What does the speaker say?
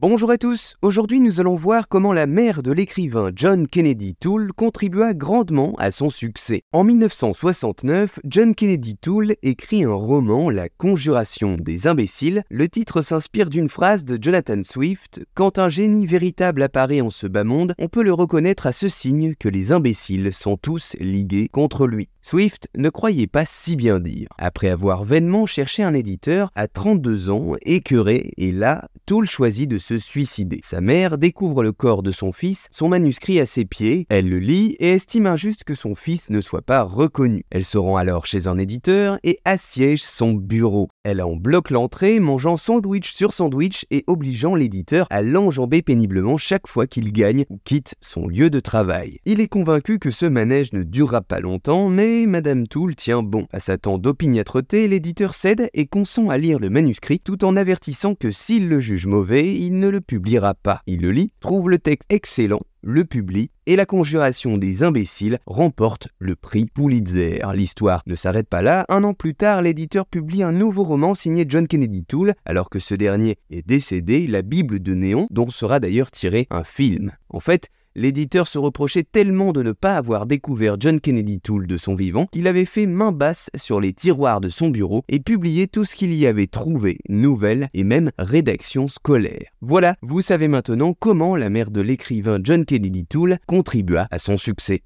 Bonjour à tous, aujourd'hui nous allons voir comment la mère de l'écrivain John Kennedy Toole contribua grandement à son succès. En 1969, John Kennedy Toole écrit un roman, La Conjuration des imbéciles. Le titre s'inspire d'une phrase de Jonathan Swift Quand un génie véritable apparaît en ce bas monde, on peut le reconnaître à ce signe que les imbéciles sont tous ligués contre lui. Swift ne croyait pas si bien dire. Après avoir vainement cherché un éditeur, à 32 ans, écœuré, et là, Toole choisit de suicider. Sa mère découvre le corps de son fils, son manuscrit à ses pieds, elle le lit et estime injuste que son fils ne soit pas reconnu. Elle se rend alors chez un éditeur et assiège son bureau. Elle en bloque l'entrée, mangeant sandwich sur sandwich et obligeant l'éditeur à l'enjamber péniblement chaque fois qu'il gagne ou quitte son lieu de travail. Il est convaincu que ce manège ne durera pas longtemps, mais Madame Toole tient bon. À sa tant d'opiniâtreté, l'éditeur cède et consent à lire le manuscrit tout en avertissant que s'il le juge mauvais, il ne le publiera pas. Il le lit, trouve le texte excellent le publie et la conjuration des imbéciles remporte le prix Pulitzer. L'histoire ne s'arrête pas là. Un an plus tard, l'éditeur publie un nouveau roman signé John Kennedy Toole, alors que ce dernier est décédé, La Bible de Néon, dont sera d'ailleurs tiré un film. En fait, L'éditeur se reprochait tellement de ne pas avoir découvert John Kennedy Toole de son vivant qu'il avait fait main basse sur les tiroirs de son bureau et publié tout ce qu'il y avait trouvé, nouvelles et même rédactions scolaires. Voilà, vous savez maintenant comment la mère de l'écrivain John Kennedy Toole contribua à son succès.